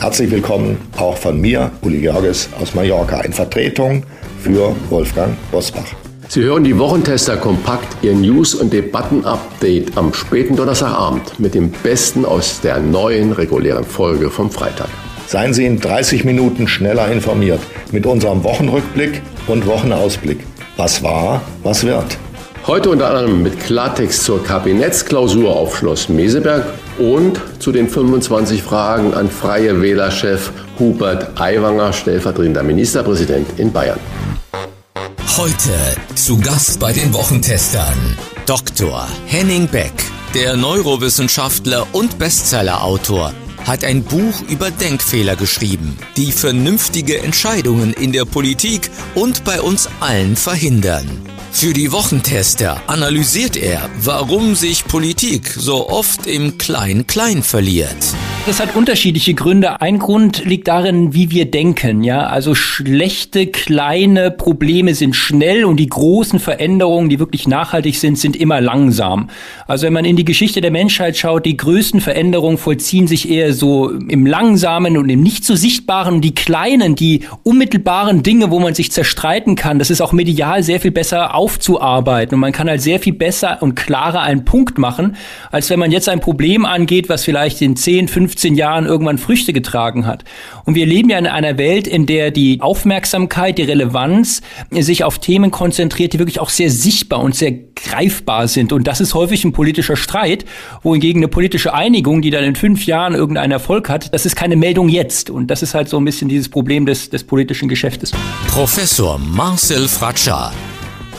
Herzlich willkommen auch von mir, Uli Jörges aus Mallorca, in Vertretung für Wolfgang Bosbach. Sie hören die Wochentester kompakt, Ihr News- und Debatten-Update am späten Donnerstagabend mit dem Besten aus der neuen regulären Folge vom Freitag. Seien Sie in 30 Minuten schneller informiert mit unserem Wochenrückblick und Wochenausblick. Was war, was wird. Heute unter anderem mit Klartext zur Kabinettsklausur auf Schloss Meseberg und zu den 25 Fragen an Freie Wählerchef Hubert Aiwanger, stellvertretender Ministerpräsident in Bayern. Heute zu Gast bei den Wochentestern Dr. Henning Beck, der Neurowissenschaftler und Bestsellerautor, hat ein Buch über Denkfehler geschrieben, die vernünftige Entscheidungen in der Politik und bei uns allen verhindern. Für die Wochentester analysiert er, warum sich Politik so oft im Klein-Klein verliert. Das hat unterschiedliche Gründe. Ein Grund liegt darin, wie wir denken. Ja, also schlechte kleine Probleme sind schnell und die großen Veränderungen, die wirklich nachhaltig sind, sind immer langsam. Also wenn man in die Geschichte der Menschheit schaut, die größten Veränderungen vollziehen sich eher so im langsamen und im nicht so sichtbaren und die kleinen, die unmittelbaren Dinge, wo man sich zerstreiten kann, das ist auch medial sehr viel besser aufzuarbeiten und man kann halt sehr viel besser und klarer einen Punkt machen, als wenn man jetzt ein Problem angeht, was vielleicht in 10, 15 15 Jahren irgendwann Früchte getragen hat. Und wir leben ja in einer Welt, in der die Aufmerksamkeit, die Relevanz sich auf Themen konzentriert, die wirklich auch sehr sichtbar und sehr greifbar sind. Und das ist häufig ein politischer Streit, wohingegen eine politische Einigung, die dann in fünf Jahren irgendeinen Erfolg hat, das ist keine Meldung jetzt. Und das ist halt so ein bisschen dieses Problem des, des politischen Geschäftes. Professor Marcel Fratscher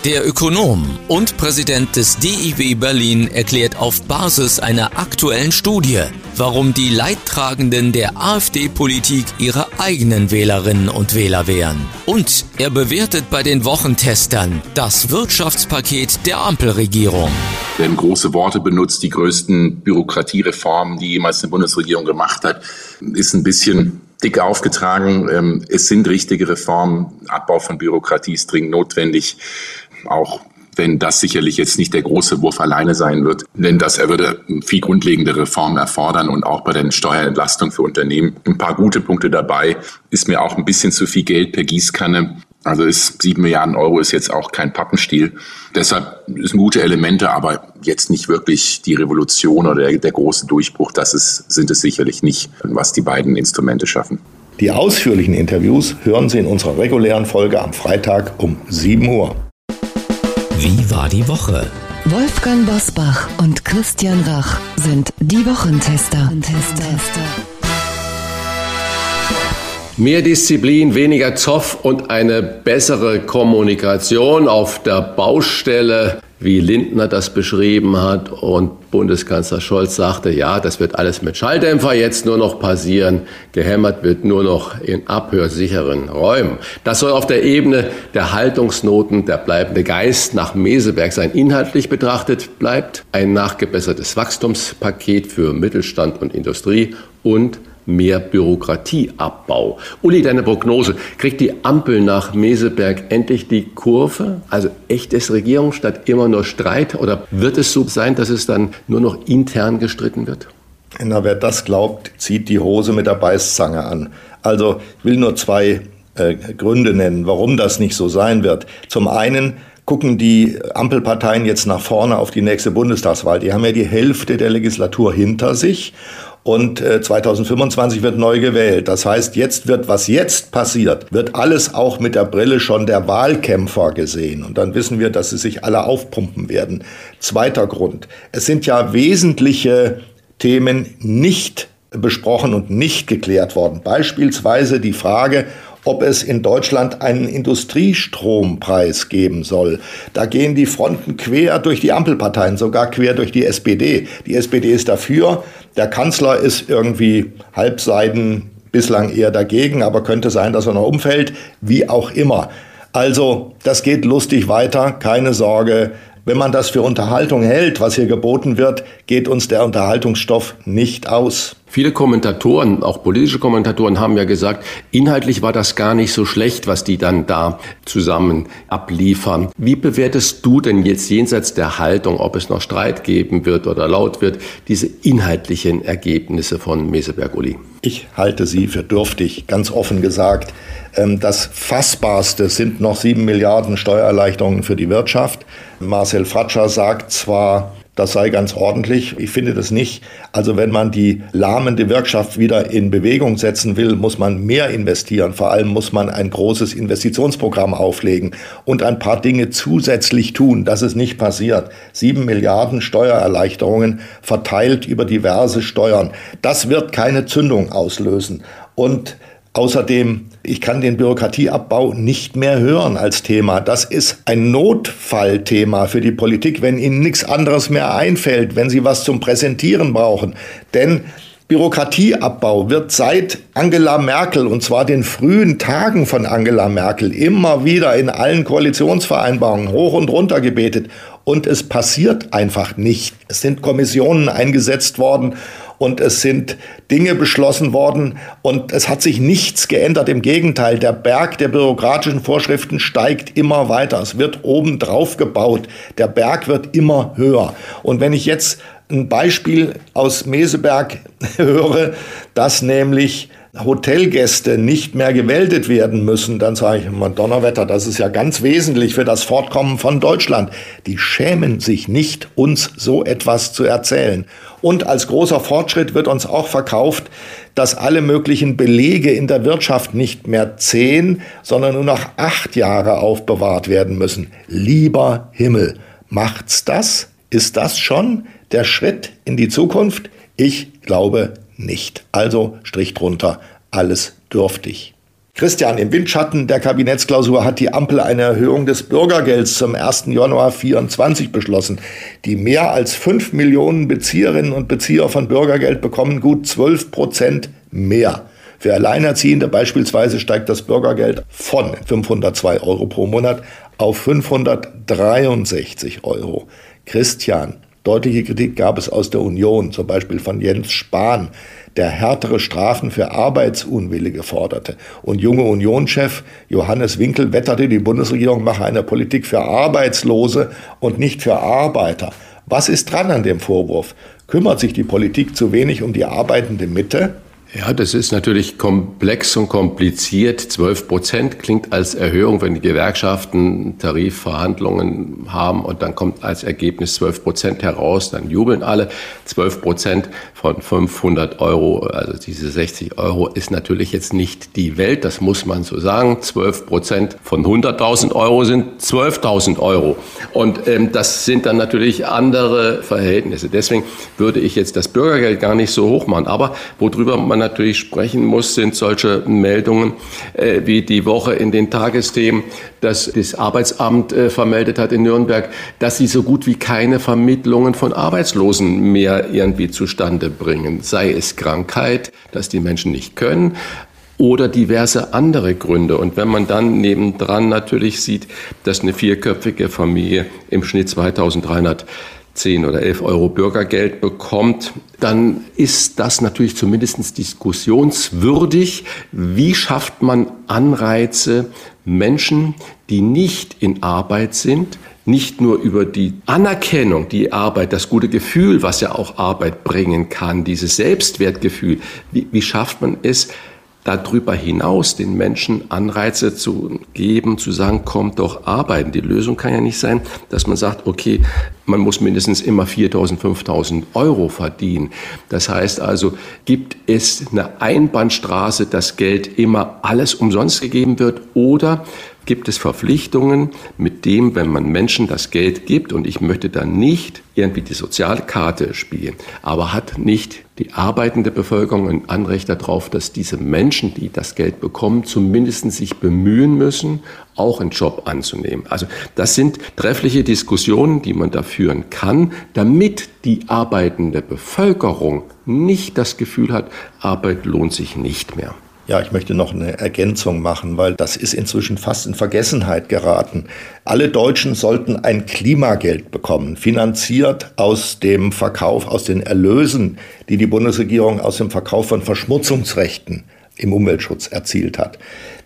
der Ökonom und Präsident des DIW Berlin erklärt auf Basis einer aktuellen Studie, warum die Leidtragenden der AfD-Politik ihre eigenen Wählerinnen und Wähler wären. Und er bewertet bei den Wochentestern das Wirtschaftspaket der Ampelregierung. Werden große Worte benutzt, die größten Bürokratiereformen, die jemals eine Bundesregierung gemacht hat, ist ein bisschen dick aufgetragen. Ähm, es sind richtige Reformen. Abbau von Bürokratie ist dringend notwendig auch wenn das sicherlich jetzt nicht der große Wurf alleine sein wird, denn das er würde viel grundlegende Reformen erfordern und auch bei der Steuerentlastung für Unternehmen ein paar gute Punkte dabei. Ist mir auch ein bisschen zu viel Geld per Gießkanne. Also ist sieben Milliarden Euro ist jetzt auch kein Pappenstiel. Deshalb sind gute Elemente, aber jetzt nicht wirklich die Revolution oder der, der große Durchbruch. Das ist, sind es sicherlich nicht, was die beiden Instrumente schaffen. Die ausführlichen Interviews hören Sie in unserer regulären Folge am Freitag um 7 Uhr. Wie war die Woche? Wolfgang Bosbach und Christian Rach sind die Wochentester. Mehr Disziplin, weniger Zoff und eine bessere Kommunikation auf der Baustelle wie Lindner das beschrieben hat. Und Bundeskanzler Scholz sagte, ja, das wird alles mit Schalldämpfer jetzt nur noch passieren. Gehämmert wird nur noch in abhörsicheren Räumen. Das soll auf der Ebene der Haltungsnoten der bleibende Geist nach Meseberg sein. Inhaltlich betrachtet bleibt ein nachgebessertes Wachstumspaket für Mittelstand und Industrie und mehr Bürokratieabbau. Uli, deine Prognose, kriegt die Ampel nach Meseberg endlich die Kurve? Also echtes Regierung statt immer nur Streit? Oder wird es so sein, dass es dann nur noch intern gestritten wird? Na, wer das glaubt, zieht die Hose mit der Beißzange an. Also ich will nur zwei äh, Gründe nennen, warum das nicht so sein wird. Zum einen gucken die Ampelparteien jetzt nach vorne auf die nächste Bundestagswahl. Die haben ja die Hälfte der Legislatur hinter sich und 2025 äh, wird neu gewählt. Das heißt, jetzt wird, was jetzt passiert, wird alles auch mit der Brille schon der Wahlkämpfer gesehen. Und dann wissen wir, dass sie sich alle aufpumpen werden. Zweiter Grund. Es sind ja wesentliche Themen nicht besprochen und nicht geklärt worden. Beispielsweise die Frage, ob es in Deutschland einen Industriestrompreis geben soll. Da gehen die Fronten quer durch die Ampelparteien, sogar quer durch die SPD. Die SPD ist dafür, der Kanzler ist irgendwie halbseiden bislang eher dagegen, aber könnte sein, dass er noch umfällt, wie auch immer. Also, das geht lustig weiter, keine Sorge. Wenn man das für Unterhaltung hält, was hier geboten wird, geht uns der Unterhaltungsstoff nicht aus. Viele Kommentatoren, auch politische Kommentatoren, haben ja gesagt, inhaltlich war das gar nicht so schlecht, was die dann da zusammen abliefern. Wie bewertest du denn jetzt jenseits der Haltung, ob es noch Streit geben wird oder laut wird, diese inhaltlichen Ergebnisse von Meseberg-Uli? Ich halte sie für dürftig, ganz offen gesagt. Ähm, das Fassbarste sind noch sieben Milliarden Steuererleichterungen für die Wirtschaft. Marcel Fratscher sagt zwar, das sei ganz ordentlich. Ich finde das nicht. Also wenn man die lahmende Wirtschaft wieder in Bewegung setzen will, muss man mehr investieren. Vor allem muss man ein großes Investitionsprogramm auflegen und ein paar Dinge zusätzlich tun. Das ist nicht passiert. Sieben Milliarden Steuererleichterungen verteilt über diverse Steuern. Das wird keine Zündung auslösen. Und Außerdem, ich kann den Bürokratieabbau nicht mehr hören als Thema. Das ist ein Notfallthema für die Politik, wenn Ihnen nichts anderes mehr einfällt, wenn Sie was zum Präsentieren brauchen. Denn Bürokratieabbau wird seit Angela Merkel, und zwar den frühen Tagen von Angela Merkel, immer wieder in allen Koalitionsvereinbarungen hoch und runter gebetet. Und es passiert einfach nicht. Es sind Kommissionen eingesetzt worden und es sind Dinge beschlossen worden und es hat sich nichts geändert. Im Gegenteil, der Berg der bürokratischen Vorschriften steigt immer weiter. Es wird oben drauf gebaut. Der Berg wird immer höher. Und wenn ich jetzt ein Beispiel aus Meseberg höre, dass nämlich Hotelgäste nicht mehr gewältet werden müssen, dann sage ich, man Donnerwetter, das ist ja ganz wesentlich für das Fortkommen von Deutschland. Die schämen sich nicht, uns so etwas zu erzählen. Und als großer Fortschritt wird uns auch verkauft, dass alle möglichen Belege in der Wirtschaft nicht mehr zehn, sondern nur noch acht Jahre aufbewahrt werden müssen. Lieber Himmel, macht's das? Ist das schon der Schritt in die Zukunft? Ich glaube nicht. Also Strich drunter, alles dürftig. Christian, im Windschatten der Kabinettsklausur hat die Ampel eine Erhöhung des Bürgergelds zum 1. Januar 2024 beschlossen. Die mehr als 5 Millionen Bezieherinnen und Bezieher von Bürgergeld bekommen gut 12 Prozent mehr. Für Alleinerziehende beispielsweise steigt das Bürgergeld von 502 Euro pro Monat auf 563 Euro. Christian, deutliche Kritik gab es aus der Union, zum Beispiel von Jens Spahn, der härtere Strafen für Arbeitsunwillige forderte. Und junge Unionschef Johannes Winkel wetterte, die Bundesregierung mache eine Politik für Arbeitslose und nicht für Arbeiter. Was ist dran an dem Vorwurf? Kümmert sich die Politik zu wenig um die arbeitende Mitte? Ja, das ist natürlich komplex und kompliziert. 12 Prozent klingt als Erhöhung, wenn die Gewerkschaften Tarifverhandlungen haben und dann kommt als Ergebnis 12 Prozent heraus, dann jubeln alle. 12 Prozent von 500 Euro, also diese 60 Euro, ist natürlich jetzt nicht die Welt, das muss man so sagen. 12 Prozent von 100.000 Euro sind 12.000 Euro. Und ähm, das sind dann natürlich andere Verhältnisse. Deswegen würde ich jetzt das Bürgergeld gar nicht so hoch machen. Aber worüber man natürlich sprechen muss, sind solche Meldungen äh, wie die Woche in den Tagesthemen, dass das Arbeitsamt äh, vermeldet hat in Nürnberg, dass sie so gut wie keine Vermittlungen von Arbeitslosen mehr irgendwie zustande bringen. Sei es Krankheit, dass die Menschen nicht können, oder diverse andere Gründe. Und wenn man dann nebendran natürlich sieht, dass eine vierköpfige Familie im Schnitt 2300 10 oder 11 Euro Bürgergeld bekommt, dann ist das natürlich zumindest diskussionswürdig. Wie schafft man Anreize, Menschen, die nicht in Arbeit sind, nicht nur über die Anerkennung, die Arbeit, das gute Gefühl, was ja auch Arbeit bringen kann, dieses Selbstwertgefühl, wie, wie schafft man es, darüber hinaus den Menschen Anreize zu geben, zu sagen, kommt doch arbeiten. Die Lösung kann ja nicht sein, dass man sagt, okay, man muss mindestens immer 4.000, 5.000 Euro verdienen. Das heißt also, gibt es eine Einbahnstraße, dass Geld immer alles umsonst gegeben wird oder gibt es Verpflichtungen, mit dem, wenn man Menschen das Geld gibt, und ich möchte da nicht irgendwie die Sozialkarte spielen, aber hat nicht die arbeitende Bevölkerung ein Anrecht darauf, dass diese Menschen, die das Geld bekommen, zumindest sich bemühen müssen, auch einen Job anzunehmen. Also das sind treffliche Diskussionen, die man da führen kann, damit die arbeitende Bevölkerung nicht das Gefühl hat, Arbeit lohnt sich nicht mehr. Ja, ich möchte noch eine Ergänzung machen, weil das ist inzwischen fast in Vergessenheit geraten. Alle Deutschen sollten ein Klimageld bekommen, finanziert aus dem Verkauf, aus den Erlösen, die die Bundesregierung aus dem Verkauf von Verschmutzungsrechten im Umweltschutz erzielt hat.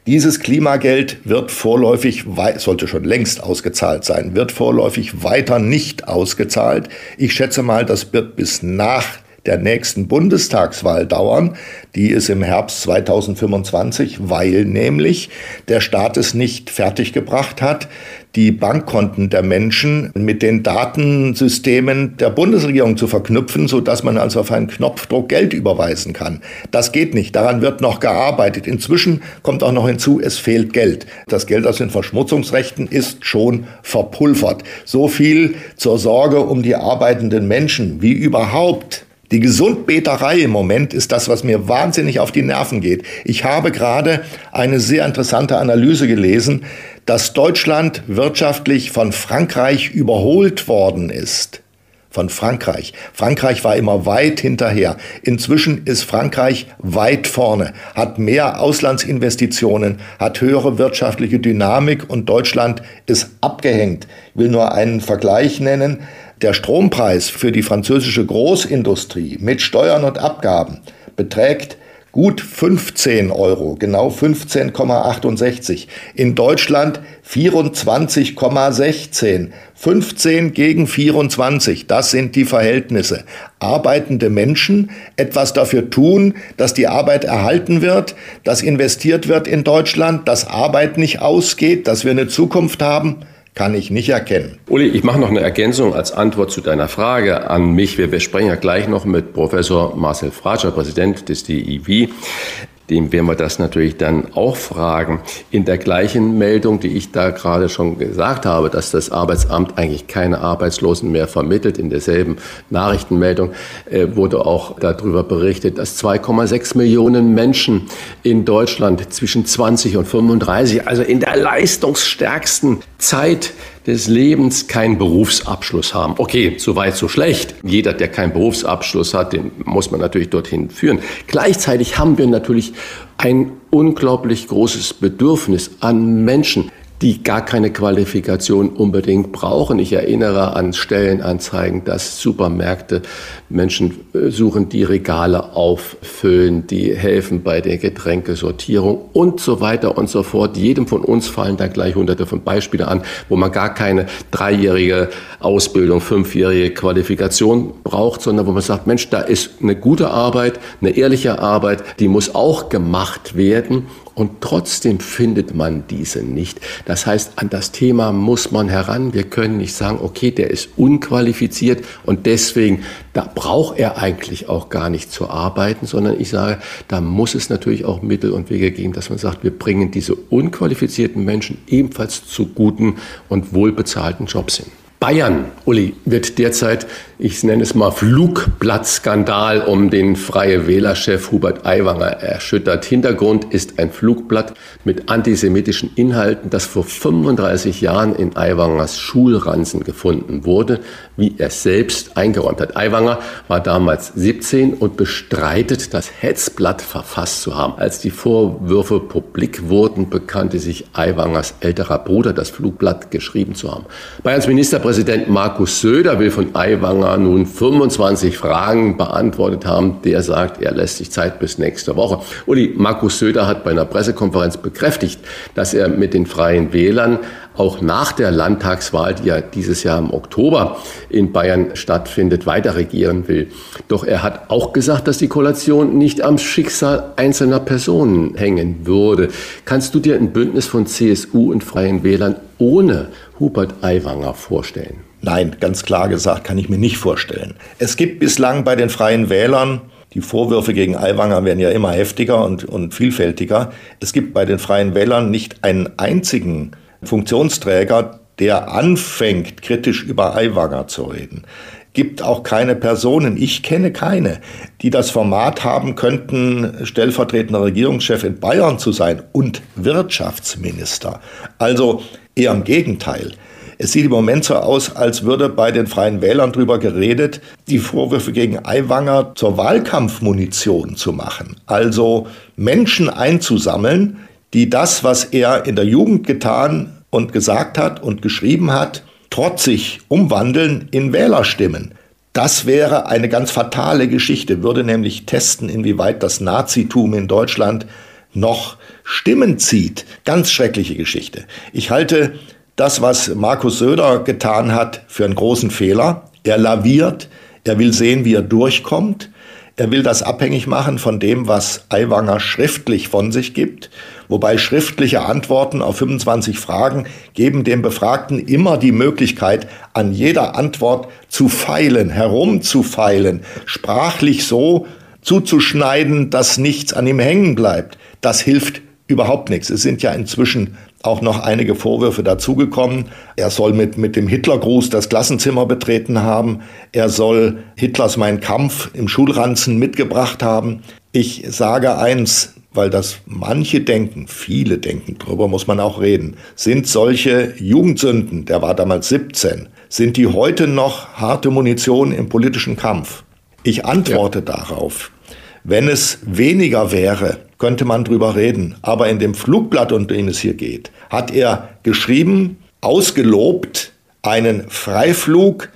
Dieses Klimageld wird vorläufig, sollte schon längst ausgezahlt sein, wird vorläufig weiter nicht ausgezahlt. Ich schätze mal, das wird bis nach der nächsten Bundestagswahl dauern. Die ist im Herbst 2025, weil nämlich der Staat es nicht fertiggebracht hat, die Bankkonten der Menschen mit den Datensystemen der Bundesregierung zu verknüpfen, so dass man also auf einen Knopfdruck Geld überweisen kann. Das geht nicht. Daran wird noch gearbeitet. Inzwischen kommt auch noch hinzu, es fehlt Geld. Das Geld aus den Verschmutzungsrechten ist schon verpulvert. So viel zur Sorge um die arbeitenden Menschen, wie überhaupt die Gesundbeterei im Moment ist das, was mir wahnsinnig auf die Nerven geht. Ich habe gerade eine sehr interessante Analyse gelesen, dass Deutschland wirtschaftlich von Frankreich überholt worden ist. Von Frankreich. Frankreich war immer weit hinterher. Inzwischen ist Frankreich weit vorne, hat mehr Auslandsinvestitionen, hat höhere wirtschaftliche Dynamik und Deutschland ist abgehängt. Ich will nur einen Vergleich nennen. Der Strompreis für die französische Großindustrie mit Steuern und Abgaben beträgt gut 15 Euro, genau 15,68. In Deutschland 24,16. 15 gegen 24, das sind die Verhältnisse. Arbeitende Menschen etwas dafür tun, dass die Arbeit erhalten wird, dass investiert wird in Deutschland, dass Arbeit nicht ausgeht, dass wir eine Zukunft haben kann ich nicht erkennen. Uli, ich mache noch eine Ergänzung als Antwort zu deiner Frage an mich. Wir, wir sprechen ja gleich noch mit Professor Marcel Fratscher, Präsident des DIW dem werden wir das natürlich dann auch fragen. In der gleichen Meldung, die ich da gerade schon gesagt habe, dass das Arbeitsamt eigentlich keine Arbeitslosen mehr vermittelt, in derselben Nachrichtenmeldung äh, wurde auch darüber berichtet, dass 2,6 Millionen Menschen in Deutschland zwischen 20 und 35, also in der leistungsstärksten Zeit des Lebens keinen Berufsabschluss haben. Okay, so weit, so schlecht. Jeder, der keinen Berufsabschluss hat, den muss man natürlich dorthin führen. Gleichzeitig haben wir natürlich ein unglaublich großes Bedürfnis an Menschen, die gar keine Qualifikation unbedingt brauchen. Ich erinnere an Stellenanzeigen, dass Supermärkte Menschen äh, suchen, die Regale auffüllen, die helfen bei der Getränkesortierung und so weiter und so fort. Jedem von uns fallen da gleich hunderte von Beispielen an, wo man gar keine dreijährige Ausbildung, fünfjährige Qualifikation braucht, sondern wo man sagt, Mensch, da ist eine gute Arbeit, eine ehrliche Arbeit, die muss auch gemacht werden und trotzdem findet man diese nicht. Das heißt, an das Thema muss man heran. Wir können nicht sagen, okay, der ist unqualifiziert und deswegen, da braucht er eigentlich auch gar nicht zu arbeiten, sondern ich sage, da muss es natürlich auch Mittel und Wege geben, dass man sagt, wir bringen diese unqualifizierten Menschen ebenfalls zu guten und wohlbezahlten Jobs hin. Bayern, Uli, wird derzeit, ich nenne es mal Flugblattskandal um den Freie Wählerchef Hubert Aiwanger erschüttert. Hintergrund ist ein Flugblatt mit antisemitischen Inhalten, das vor 35 Jahren in Aiwangers Schulranzen gefunden wurde, wie er selbst eingeräumt hat. Aiwanger war damals 17 und bestreitet, das Hetzblatt verfasst zu haben. Als die Vorwürfe publik wurden, bekannte sich Aiwangers älterer Bruder, das Flugblatt geschrieben zu haben. Bayerns Ministerpräsident Markus Söder will von Aiwanger nun 25 Fragen beantwortet haben. Der sagt, er lässt sich Zeit bis nächste Woche. Uli, Markus Söder hat bei einer Pressekonferenz bekräftigt, dass er mit den Freien Wählern auch nach der Landtagswahl, die ja dieses Jahr im Oktober in Bayern stattfindet, weiter regieren will. Doch er hat auch gesagt, dass die Koalition nicht am Schicksal einzelner Personen hängen würde. Kannst du dir ein Bündnis von CSU und Freien Wählern ohne Hubert Aiwanger vorstellen? Nein, ganz klar gesagt, kann ich mir nicht vorstellen. Es gibt bislang bei den Freien Wählern die Vorwürfe gegen Aiwanger werden ja immer heftiger und, und vielfältiger. Es gibt bei den Freien Wählern nicht einen einzigen Funktionsträger, der anfängt, kritisch über Aiwanger zu reden. gibt auch keine Personen, ich kenne keine, die das Format haben könnten, stellvertretender Regierungschef in Bayern zu sein und Wirtschaftsminister. Also eher im Gegenteil. Es sieht im Moment so aus, als würde bei den Freien Wählern darüber geredet, die Vorwürfe gegen Aiwanger zur Wahlkampfmunition zu machen. Also Menschen einzusammeln, die das, was er in der Jugend getan und gesagt hat und geschrieben hat, trotzig umwandeln in Wählerstimmen. Das wäre eine ganz fatale Geschichte, würde nämlich testen, inwieweit das Nazitum in Deutschland noch Stimmen zieht. Ganz schreckliche Geschichte. Ich halte das, was Markus Söder getan hat, für einen großen Fehler. Er laviert, er will sehen, wie er durchkommt. Er will das abhängig machen von dem, was Aiwanger schriftlich von sich gibt. Wobei schriftliche Antworten auf 25 Fragen geben dem Befragten immer die Möglichkeit, an jeder Antwort zu feilen, herumzufeilen, sprachlich so zuzuschneiden, dass nichts an ihm hängen bleibt. Das hilft überhaupt nichts. Es sind ja inzwischen auch noch einige Vorwürfe dazugekommen. Er soll mit, mit dem Hitlergruß das Klassenzimmer betreten haben. Er soll Hitlers Mein Kampf im Schulranzen mitgebracht haben. Ich sage eins, weil das manche denken, viele denken, darüber muss man auch reden, sind solche Jugendsünden, der war damals 17, sind die heute noch harte Munition im politischen Kampf? Ich antworte ja. darauf, wenn es weniger wäre, könnte man drüber reden. Aber in dem Flugblatt, um den es hier geht, hat er geschrieben, ausgelobt, einen Freiflug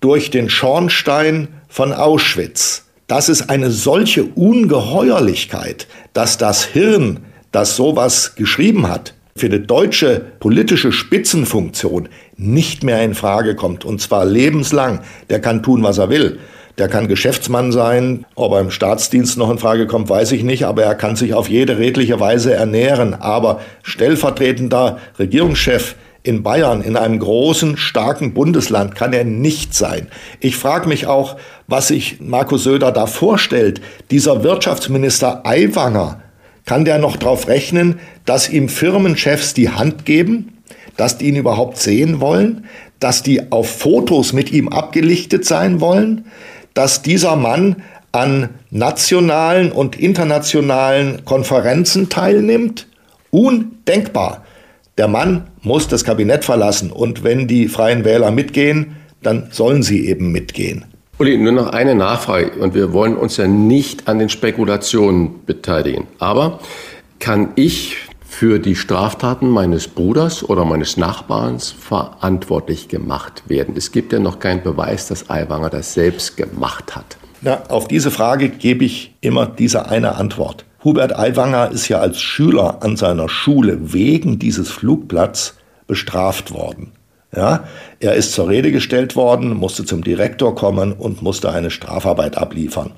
durch den Schornstein von Auschwitz. Das ist eine solche Ungeheuerlichkeit, dass das Hirn, das sowas geschrieben hat, für die deutsche politische Spitzenfunktion nicht mehr in Frage kommt. Und zwar lebenslang. Der kann tun, was er will. Der kann Geschäftsmann sein. Ob er im Staatsdienst noch in Frage kommt, weiß ich nicht. Aber er kann sich auf jede redliche Weise ernähren. Aber stellvertretender Regierungschef in Bayern, in einem großen, starken Bundesland, kann er nicht sein. Ich frage mich auch, was sich Markus Söder da vorstellt. Dieser Wirtschaftsminister Aiwanger, kann der noch darauf rechnen, dass ihm Firmenchefs die Hand geben, dass die ihn überhaupt sehen wollen, dass die auf Fotos mit ihm abgelichtet sein wollen, dass dieser Mann an nationalen und internationalen Konferenzen teilnimmt? Undenkbar. Der Mann muss das Kabinett verlassen und wenn die freien Wähler mitgehen, dann sollen sie eben mitgehen. Uli, nur noch eine Nachfrage und wir wollen uns ja nicht an den Spekulationen beteiligen. Aber kann ich für die Straftaten meines Bruders oder meines Nachbarns verantwortlich gemacht werden. Es gibt ja noch keinen Beweis, dass Aiwanger das selbst gemacht hat. Ja, auf diese Frage gebe ich immer diese eine Antwort. Hubert Aiwanger ist ja als Schüler an seiner Schule wegen dieses Flugblatts bestraft worden. Ja, er ist zur Rede gestellt worden, musste zum Direktor kommen und musste eine Strafarbeit abliefern.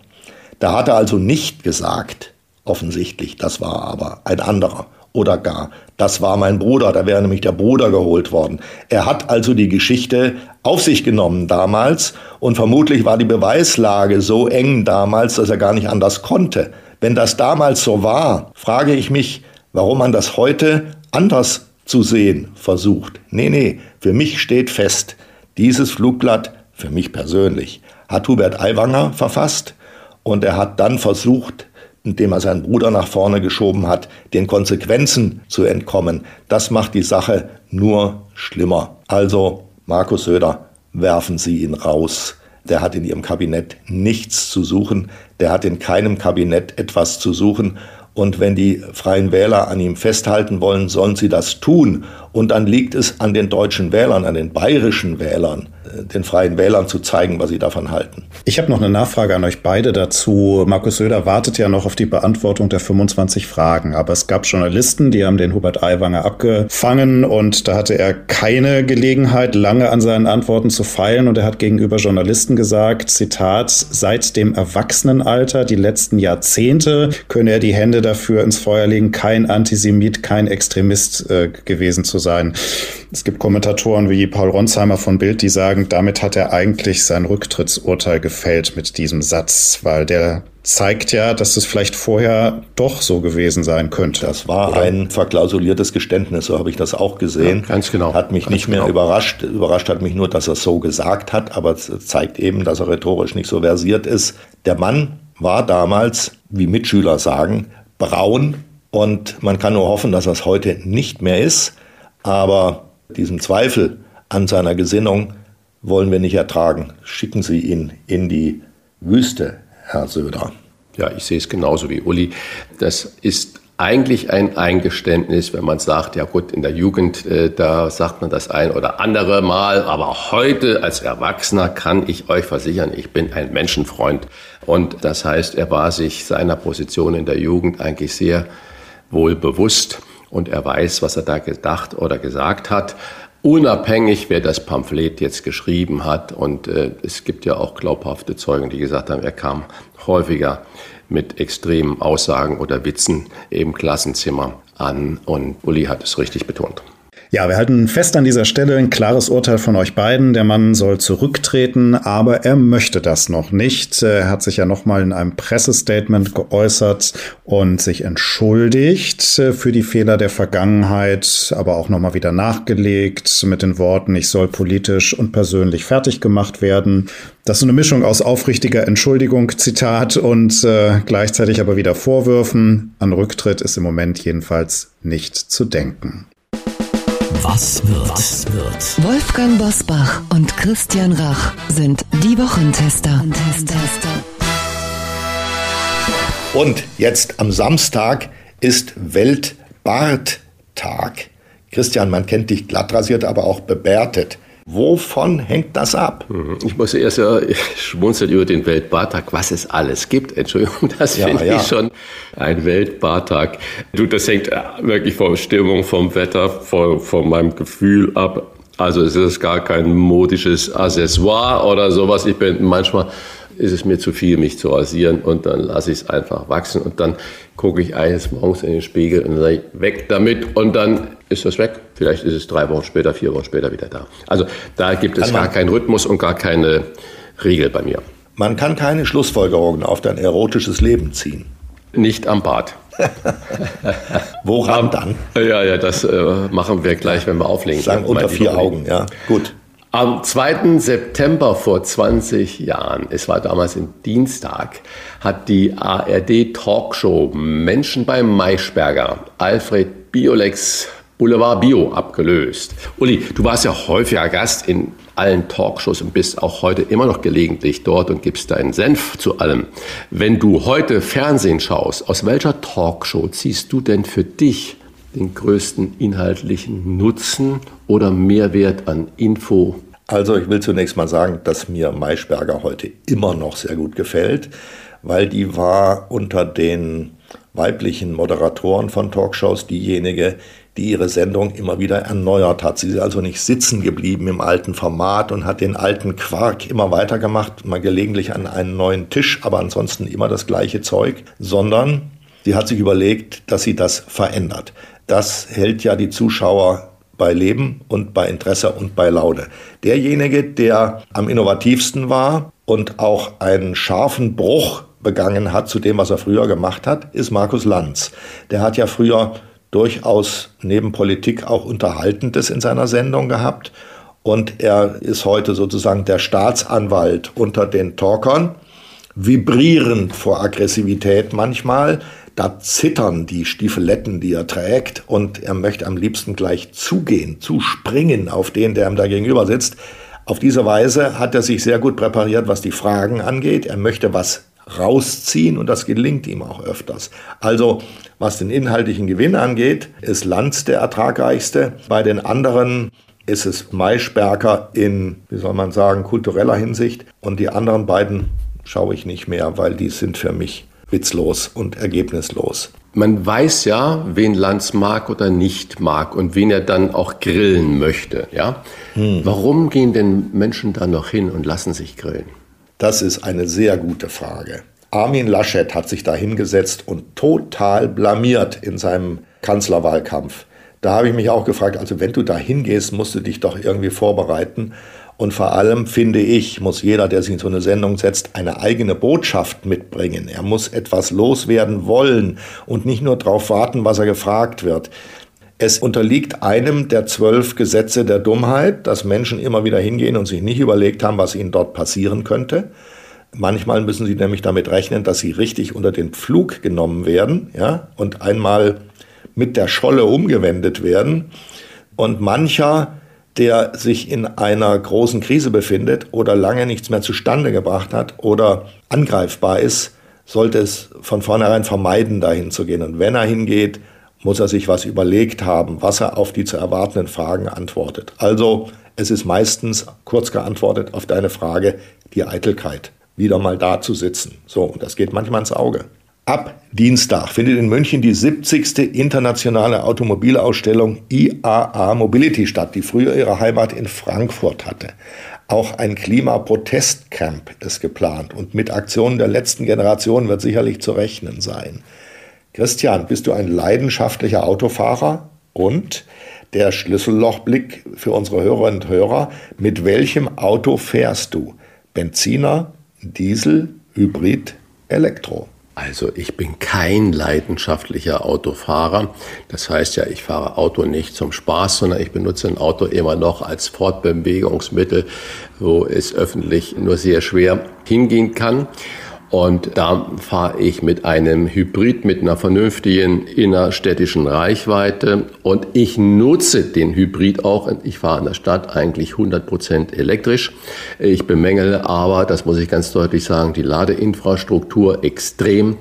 Da hat er also nicht gesagt, offensichtlich, das war aber ein anderer oder gar, das war mein Bruder, da wäre nämlich der Bruder geholt worden. Er hat also die Geschichte auf sich genommen damals und vermutlich war die Beweislage so eng damals, dass er gar nicht anders konnte. Wenn das damals so war, frage ich mich, warum man das heute anders zu sehen versucht. Nee, nee, für mich steht fest, dieses Flugblatt, für mich persönlich, hat Hubert Aiwanger verfasst und er hat dann versucht, indem er seinen Bruder nach vorne geschoben hat, den Konsequenzen zu entkommen. Das macht die Sache nur schlimmer. Also, Markus Söder, werfen Sie ihn raus. Der hat in Ihrem Kabinett nichts zu suchen. Der hat in keinem Kabinett etwas zu suchen. Und wenn die freien Wähler an ihm festhalten wollen, sollen sie das tun. Und dann liegt es an den deutschen Wählern, an den bayerischen Wählern, äh, den freien Wählern zu zeigen, was sie davon halten. Ich habe noch eine Nachfrage an euch beide dazu. Markus Söder wartet ja noch auf die Beantwortung der 25 Fragen. Aber es gab Journalisten, die haben den Hubert Aiwanger abgefangen und da hatte er keine Gelegenheit, lange an seinen Antworten zu feilen. Und er hat gegenüber Journalisten gesagt, Zitat, seit dem Erwachsenenalter, die letzten Jahrzehnte, könne er die Hände dafür ins Feuer legen, kein Antisemit, kein Extremist äh, gewesen zu sein. Es gibt Kommentatoren wie Paul Ronsheimer von Bild, die sagen, damit hat er eigentlich sein Rücktrittsurteil gefällt mit diesem Satz, weil der zeigt ja, dass es vielleicht vorher doch so gewesen sein könnte. Das war oder? ein verklausuliertes Geständnis, so habe ich das auch gesehen. Ja, ganz genau. Hat mich ganz nicht mehr genau. überrascht. Überrascht hat mich nur, dass er es so gesagt hat, aber es zeigt eben, dass er rhetorisch nicht so versiert ist. Der Mann war damals, wie Mitschüler sagen, braun und man kann nur hoffen, dass er es heute nicht mehr ist. Aber diesen Zweifel an seiner Gesinnung wollen wir nicht ertragen. Schicken Sie ihn in die Wüste, Herr Söder. Ja, ich sehe es genauso wie Uli. Das ist eigentlich ein Eingeständnis, wenn man sagt, ja gut, in der Jugend, äh, da sagt man das ein oder andere Mal, aber heute als Erwachsener kann ich euch versichern, ich bin ein Menschenfreund. Und das heißt, er war sich seiner Position in der Jugend eigentlich sehr wohl bewusst und er weiß, was er da gedacht oder gesagt hat unabhängig, wer das Pamphlet jetzt geschrieben hat. Und äh, es gibt ja auch glaubhafte Zeugen, die gesagt haben, er kam häufiger mit extremen Aussagen oder Witzen im Klassenzimmer an. Und Uli hat es richtig betont. Ja, wir halten fest an dieser Stelle ein klares Urteil von euch beiden. Der Mann soll zurücktreten, aber er möchte das noch nicht. Er hat sich ja nochmal in einem Pressestatement geäußert und sich entschuldigt für die Fehler der Vergangenheit, aber auch nochmal wieder nachgelegt mit den Worten, ich soll politisch und persönlich fertig gemacht werden. Das ist eine Mischung aus aufrichtiger Entschuldigung, Zitat, und äh, gleichzeitig aber wieder Vorwürfen. An Rücktritt ist im Moment jedenfalls nicht zu denken. Was wird? Was wird? Wolfgang Bosbach und Christian Rach sind die Wochentester. Und jetzt am Samstag ist Weltbarttag. Christian, man kennt dich glatt rasiert, aber auch bebärtet. Wovon hängt das ab? Mhm. Ich muss erst ja schmunzeln über den Weltbartag, was es alles gibt. Entschuldigung, das ja, finde ja. ich schon ein Weltbartag. Du, das hängt äh, wirklich von Stimmung, vom Wetter, von, von meinem Gefühl ab. Also es ist gar kein modisches Accessoire oder sowas. Ich bin manchmal ist es mir zu viel, mich zu rasieren und dann lasse ich es einfach wachsen und dann gucke ich eines Morgens in den Spiegel und sage weg damit und dann ist das weg. Vielleicht ist es drei Wochen später, vier Wochen später wieder da. Also da gibt es gar keinen Rhythmus und gar keine Regel bei mir. Man kann keine Schlussfolgerungen auf dein erotisches Leben ziehen. Nicht am Bad. Woran dann? Ja, ja, das äh, machen wir gleich, wenn wir auflegen. Sagen unter vier Augen, ja. Gut. Am 2. September vor 20 Jahren, es war damals ein Dienstag, hat die ARD Talkshow Menschen beim Maischberger Alfred Biolex Boulevard Bio abgelöst. Uli, du warst ja häufiger Gast in allen Talkshows und bist auch heute immer noch gelegentlich dort und gibst deinen Senf zu allem. Wenn du heute Fernsehen schaust, aus welcher Talkshow ziehst du denn für dich den größten inhaltlichen Nutzen oder Mehrwert an Info also ich will zunächst mal sagen, dass mir Maischberger heute immer noch sehr gut gefällt, weil die war unter den weiblichen Moderatoren von Talkshows diejenige, die ihre Sendung immer wieder erneuert hat. Sie ist also nicht sitzen geblieben im alten Format und hat den alten Quark immer weitergemacht, mal gelegentlich an einen neuen Tisch, aber ansonsten immer das gleiche Zeug, sondern sie hat sich überlegt, dass sie das verändert. Das hält ja die Zuschauer bei Leben und bei Interesse und bei Laune. Derjenige, der am innovativsten war und auch einen scharfen Bruch begangen hat zu dem, was er früher gemacht hat, ist Markus Lanz. Der hat ja früher durchaus neben Politik auch Unterhaltendes in seiner Sendung gehabt. Und er ist heute sozusagen der Staatsanwalt unter den Talkern, vibrierend vor Aggressivität manchmal, da zittern die Stiefeletten, die er trägt, und er möchte am liebsten gleich zugehen, zuspringen auf den, der ihm da gegenüber sitzt. Auf diese Weise hat er sich sehr gut präpariert, was die Fragen angeht. Er möchte was rausziehen und das gelingt ihm auch öfters. Also, was den inhaltlichen Gewinn angeht, ist Lanz der ertragreichste. Bei den anderen ist es Maischberger in, wie soll man sagen, kultureller Hinsicht. Und die anderen beiden schaue ich nicht mehr, weil die sind für mich witzlos und ergebnislos. Man weiß ja, wen Lanz mag oder nicht mag und wen er dann auch grillen möchte. Ja? Hm. Warum gehen denn Menschen da noch hin und lassen sich grillen? Das ist eine sehr gute Frage. Armin Laschet hat sich da hingesetzt und total blamiert in seinem Kanzlerwahlkampf. Da habe ich mich auch gefragt, also wenn du da hingehst, musst du dich doch irgendwie vorbereiten. Und vor allem finde ich, muss jeder, der sich in so eine Sendung setzt, eine eigene Botschaft mitbringen. Er muss etwas loswerden wollen und nicht nur darauf warten, was er gefragt wird. Es unterliegt einem der zwölf Gesetze der Dummheit, dass Menschen immer wieder hingehen und sich nicht überlegt haben, was ihnen dort passieren könnte. Manchmal müssen sie nämlich damit rechnen, dass sie richtig unter den Pflug genommen werden, ja, und einmal mit der Scholle umgewendet werden. Und mancher der sich in einer großen Krise befindet oder lange nichts mehr zustande gebracht hat oder angreifbar ist, sollte es von vornherein vermeiden, dahin zu gehen. Und wenn er hingeht, muss er sich was überlegt haben, was er auf die zu erwartenden Fragen antwortet. Also es ist meistens kurz geantwortet auf deine Frage die Eitelkeit, wieder mal da zu sitzen. So, und das geht manchmal ins Auge. Ab Dienstag findet in München die 70. internationale Automobilausstellung IAA Mobility statt, die früher ihre Heimat in Frankfurt hatte. Auch ein Klimaprotestcamp ist geplant und mit Aktionen der letzten Generation wird sicherlich zu rechnen sein. Christian, bist du ein leidenschaftlicher Autofahrer? Und der Schlüssellochblick für unsere Hörerinnen und Hörer, mit welchem Auto fährst du? Benziner, Diesel, Hybrid, Elektro? Also ich bin kein leidenschaftlicher Autofahrer. Das heißt ja, ich fahre Auto nicht zum Spaß, sondern ich benutze ein Auto immer noch als Fortbewegungsmittel, wo es öffentlich nur sehr schwer hingehen kann. Und da fahre ich mit einem Hybrid mit einer vernünftigen innerstädtischen Reichweite. Und ich nutze den Hybrid auch. Ich fahre in der Stadt eigentlich 100 Prozent elektrisch. Ich bemängele aber, das muss ich ganz deutlich sagen, die Ladeinfrastruktur extrem.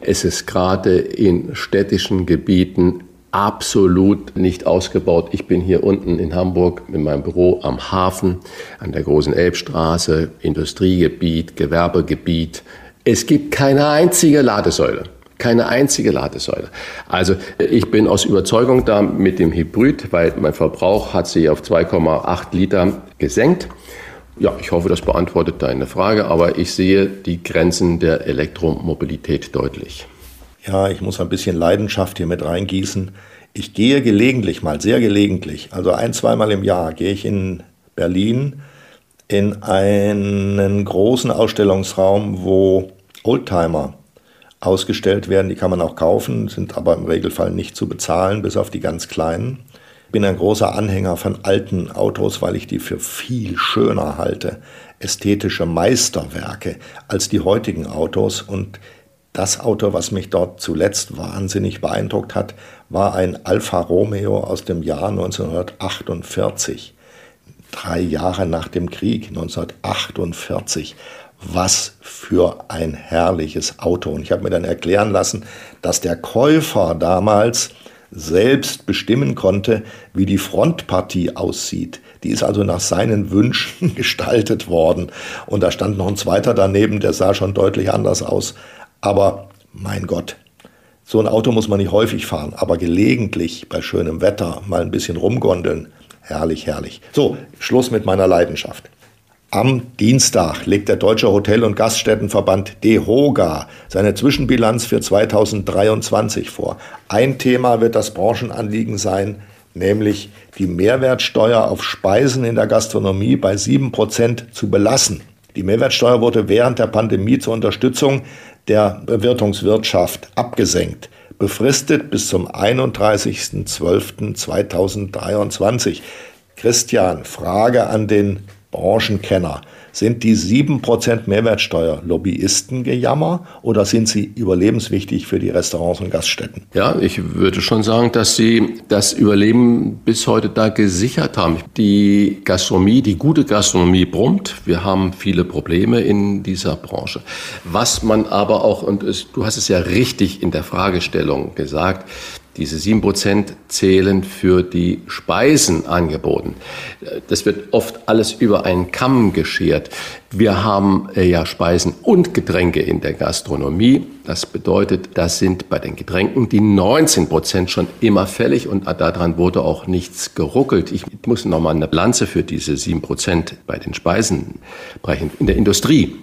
Es ist gerade in städtischen Gebieten absolut nicht ausgebaut. Ich bin hier unten in Hamburg in meinem Büro am Hafen, an der großen Elbstraße, Industriegebiet, Gewerbegebiet. Es gibt keine einzige Ladesäule. Keine einzige Ladesäule. Also ich bin aus Überzeugung da mit dem Hybrid, weil mein Verbrauch hat sich auf 2,8 Liter gesenkt. Ja, ich hoffe, das beantwortet deine Frage, aber ich sehe die Grenzen der Elektromobilität deutlich. Ja, ich muss ein bisschen Leidenschaft hier mit reingießen. Ich gehe gelegentlich mal, sehr gelegentlich, also ein, zweimal im Jahr gehe ich in Berlin in einen großen Ausstellungsraum, wo Oldtimer ausgestellt werden. Die kann man auch kaufen, sind aber im Regelfall nicht zu bezahlen, bis auf die ganz kleinen. Ich bin ein großer Anhänger von alten Autos, weil ich die für viel schöner halte. Ästhetische Meisterwerke als die heutigen Autos. Und das Auto, was mich dort zuletzt wahnsinnig beeindruckt hat, war ein Alfa Romeo aus dem Jahr 1948 drei Jahre nach dem Krieg, 1948. Was für ein herrliches Auto. Und ich habe mir dann erklären lassen, dass der Käufer damals selbst bestimmen konnte, wie die Frontpartie aussieht. Die ist also nach seinen Wünschen gestaltet worden. Und da stand noch ein zweiter daneben, der sah schon deutlich anders aus. Aber mein Gott, so ein Auto muss man nicht häufig fahren, aber gelegentlich bei schönem Wetter mal ein bisschen rumgondeln. Herrlich, herrlich. So, Schluss mit meiner Leidenschaft. Am Dienstag legt der Deutsche Hotel- und Gaststättenverband DEHOGA seine Zwischenbilanz für 2023 vor. Ein Thema wird das Branchenanliegen sein, nämlich die Mehrwertsteuer auf Speisen in der Gastronomie bei 7% zu belassen. Die Mehrwertsteuer wurde während der Pandemie zur Unterstützung der Bewirtungswirtschaft abgesenkt befristet bis zum 31.12.2023. Christian, Frage an den Branchenkenner. Sind die 7% Mehrwertsteuer Lobbyistengejammer oder sind sie überlebenswichtig für die Restaurants und Gaststätten? Ja, ich würde schon sagen, dass sie das Überleben bis heute da gesichert haben. Die Gastronomie, die gute Gastronomie brummt. Wir haben viele Probleme in dieser Branche. Was man aber auch, und es, du hast es ja richtig in der Fragestellung gesagt, diese sieben Prozent zählen für die Speisen angeboten. Das wird oft alles über einen Kamm geschert. Wir haben äh, ja Speisen und Getränke in der Gastronomie. Das bedeutet, das sind bei den Getränken die 19 Prozent schon immer fällig und daran wurde auch nichts geruckelt. Ich muss noch mal eine Lanze für diese sieben Prozent bei den Speisen brechen. In der Industrie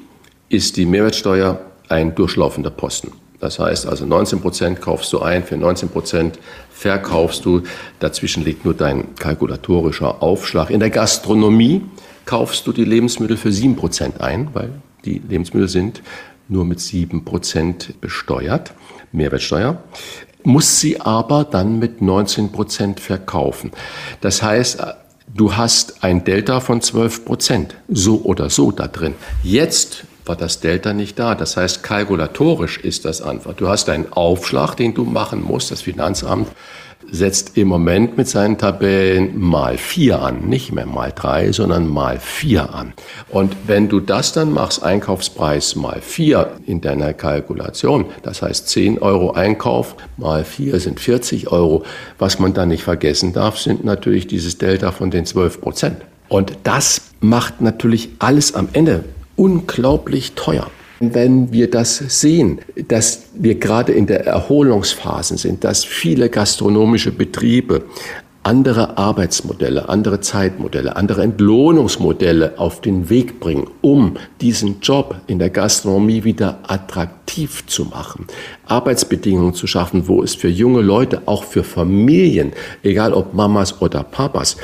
ist die Mehrwertsteuer ein durchlaufender Posten. Das heißt also 19 Prozent kaufst du ein, für 19 Prozent verkaufst du. Dazwischen liegt nur dein kalkulatorischer Aufschlag. In der Gastronomie kaufst du die Lebensmittel für 7 Prozent ein, weil die Lebensmittel sind nur mit 7 Prozent besteuert, Mehrwertsteuer muss sie aber dann mit 19 Prozent verkaufen. Das heißt, du hast ein Delta von 12 Prozent, so oder so da drin. Jetzt war das Delta nicht da. Das heißt, kalkulatorisch ist das einfach. Du hast einen Aufschlag, den du machen musst. Das Finanzamt setzt im Moment mit seinen Tabellen mal vier an, nicht mehr mal drei, sondern mal vier an. Und wenn du das dann machst, Einkaufspreis mal vier in deiner Kalkulation, das heißt 10 Euro Einkauf mal vier sind 40 Euro. Was man dann nicht vergessen darf, sind natürlich dieses Delta von den 12 Prozent. Und das macht natürlich alles am Ende unglaublich teuer. Wenn wir das sehen, dass wir gerade in der Erholungsphase sind, dass viele gastronomische Betriebe andere Arbeitsmodelle, andere Zeitmodelle, andere Entlohnungsmodelle auf den Weg bringen, um diesen Job in der Gastronomie wieder attraktiv zu machen, Arbeitsbedingungen zu schaffen, wo es für junge Leute, auch für Familien, egal ob Mamas oder Papas,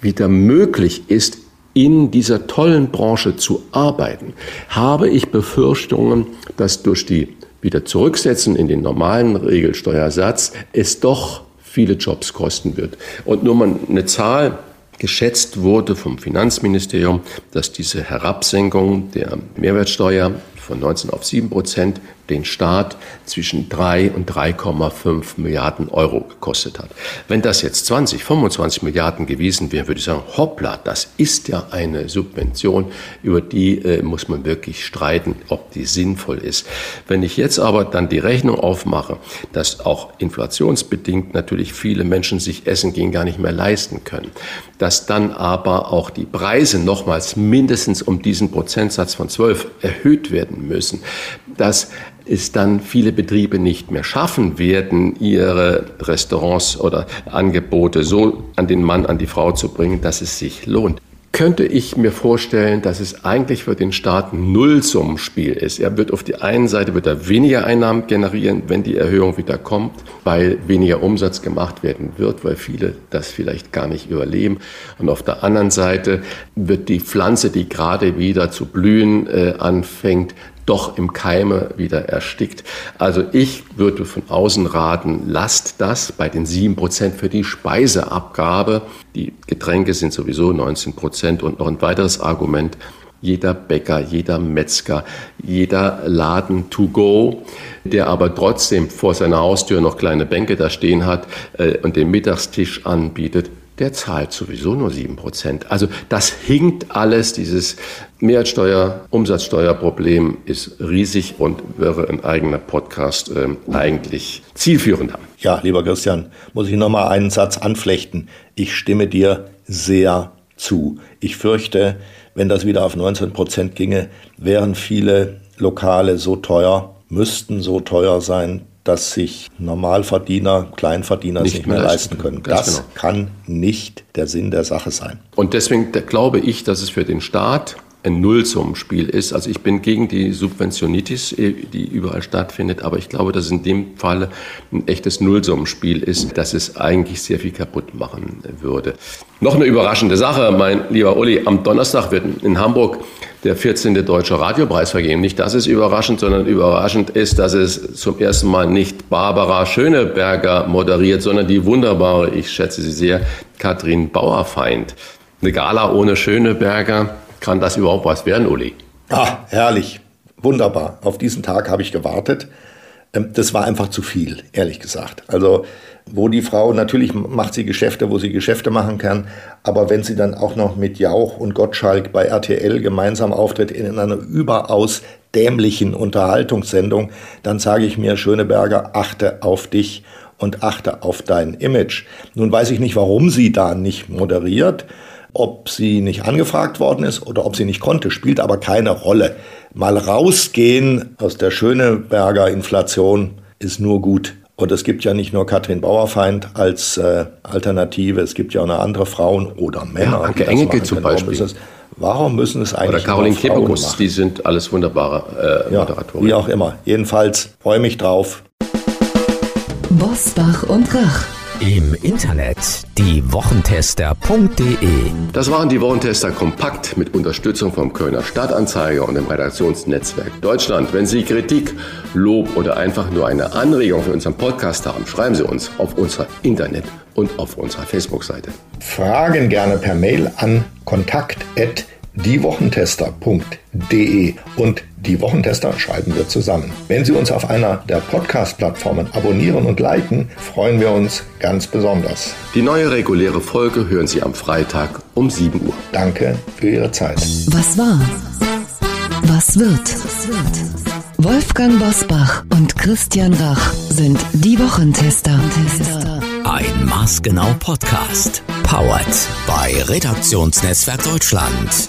wieder möglich ist, in dieser tollen Branche zu arbeiten, habe ich Befürchtungen, dass durch die wieder zurücksetzen in den normalen Regelsteuersatz es doch viele Jobs kosten wird. Und nur mal eine Zahl, geschätzt wurde vom Finanzministerium, dass diese Herabsenkung der Mehrwertsteuer von 19 auf 7 Prozent den Staat zwischen 3 und 3,5 Milliarden Euro gekostet hat. Wenn das jetzt 20, 25 Milliarden gewesen wäre, würde ich sagen, hoppla, das ist ja eine Subvention, über die äh, muss man wirklich streiten, ob die sinnvoll ist. Wenn ich jetzt aber dann die Rechnung aufmache, dass auch inflationsbedingt natürlich viele Menschen sich Essen gehen gar nicht mehr leisten können, dass dann aber auch die Preise nochmals mindestens um diesen Prozentsatz von 12 erhöht werden müssen, dass es dann viele Betriebe nicht mehr schaffen werden, ihre Restaurants oder Angebote so an den Mann, an die Frau zu bringen, dass es sich lohnt könnte ich mir vorstellen, dass es eigentlich für den Staat ein Nullsummenspiel ist. Er wird auf die einen Seite wird er weniger Einnahmen generieren, wenn die Erhöhung wieder kommt, weil weniger Umsatz gemacht werden wird, weil viele das vielleicht gar nicht überleben. Und auf der anderen Seite wird die Pflanze, die gerade wieder zu blühen äh, anfängt, doch im Keime wieder erstickt. Also ich würde von außen raten, lasst das bei den sieben Prozent für die Speiseabgabe. Die Getränke sind sowieso 19 Prozent und noch ein weiteres Argument. Jeder Bäcker, jeder Metzger, jeder Laden to go, der aber trotzdem vor seiner Haustür noch kleine Bänke da stehen hat äh, und den Mittagstisch anbietet, der zahlt sowieso nur 7%. Also das hinkt alles, dieses Mehrwertsteuer, Umsatzsteuerproblem ist riesig und wäre ein eigener Podcast äh, eigentlich zielführender. Ja, lieber Christian, muss ich noch mal einen Satz anflechten. Ich stimme dir sehr zu. Ich fürchte, wenn das wieder auf 19 Prozent ginge, wären viele Lokale so teuer, müssten so teuer sein, dass sich Normalverdiener, Kleinverdiener nicht, nicht mehr, leisten können. Das genau. kann nicht der Sinn der Sache sein. Und deswegen glaube ich, dass es für den Staat ein Nullsummenspiel ist. Also ich bin gegen die Subventionitis, äh, die überall stattfindet, aber ich glaube, dass es in dem Falle ein echtes Nullsummenspiel ist, dass es eigentlich sehr viel kaputt machen würde. Noch eine überraschende Sache, mein lieber Uli, am Donnerstag wird in Hamburg der 14. Deutsche Radiopreis vergeben. Nicht das ist überraschend, sondern überraschend ist, dass es zum ersten Mal nicht Barbara Schöneberger moderiert, sondern die wunderbare, ich schätze sie sehr, Katrin Bauerfeind. Eine Gala ohne Schöneberger, kann das überhaupt was werden, Uli? Ah, herrlich. Wunderbar. Auf diesen Tag habe ich gewartet. Ähm, das war einfach zu viel, ehrlich gesagt. Also, wo die Frau, natürlich macht sie Geschäfte, wo sie Geschäfte machen kann, aber wenn sie dann auch noch mit Jauch und Gottschalk bei RTL gemeinsam auftritt in einer überaus dämlichen Unterhaltungssendung, dann sage ich mir, Schöneberger, achte auf dich und achte auf dein Image. Nun weiß ich nicht, warum sie da nicht moderiert. Ob sie nicht angefragt worden ist oder ob sie nicht konnte, spielt aber keine Rolle. Mal rausgehen aus der Schöneberger Inflation ist nur gut. Und es gibt ja nicht nur Katrin Bauerfeind als äh, Alternative, es gibt ja auch noch andere Frauen oder Männer. Ja, Anke Engelke zum Beispiel. Ist Warum müssen es eigentlich Oder Caroline Kebekus, die sind alles wunderbare äh, ja, Moderatoren. Wie auch immer. Jedenfalls freue mich drauf. Bosbach und Rach. Im Internet diewochentester.de Das waren die Wochentester kompakt mit Unterstützung vom Kölner Stadtanzeiger und dem Redaktionsnetzwerk Deutschland. Wenn Sie Kritik, Lob oder einfach nur eine Anregung für unseren Podcast haben, schreiben Sie uns auf unserer Internet- und auf unserer Facebook-Seite. Fragen gerne per Mail an kontakt@ diewochentester.de und die Wochentester schreiben wir zusammen. Wenn Sie uns auf einer der Podcast-Plattformen abonnieren und liken, freuen wir uns ganz besonders. Die neue reguläre Folge hören Sie am Freitag um 7 Uhr. Danke für Ihre Zeit. Was war? Was wird? Wolfgang Bosbach und Christian Rach sind die Wochentester. Ein maßgenau Podcast. Powered bei Redaktionsnetzwerk Deutschland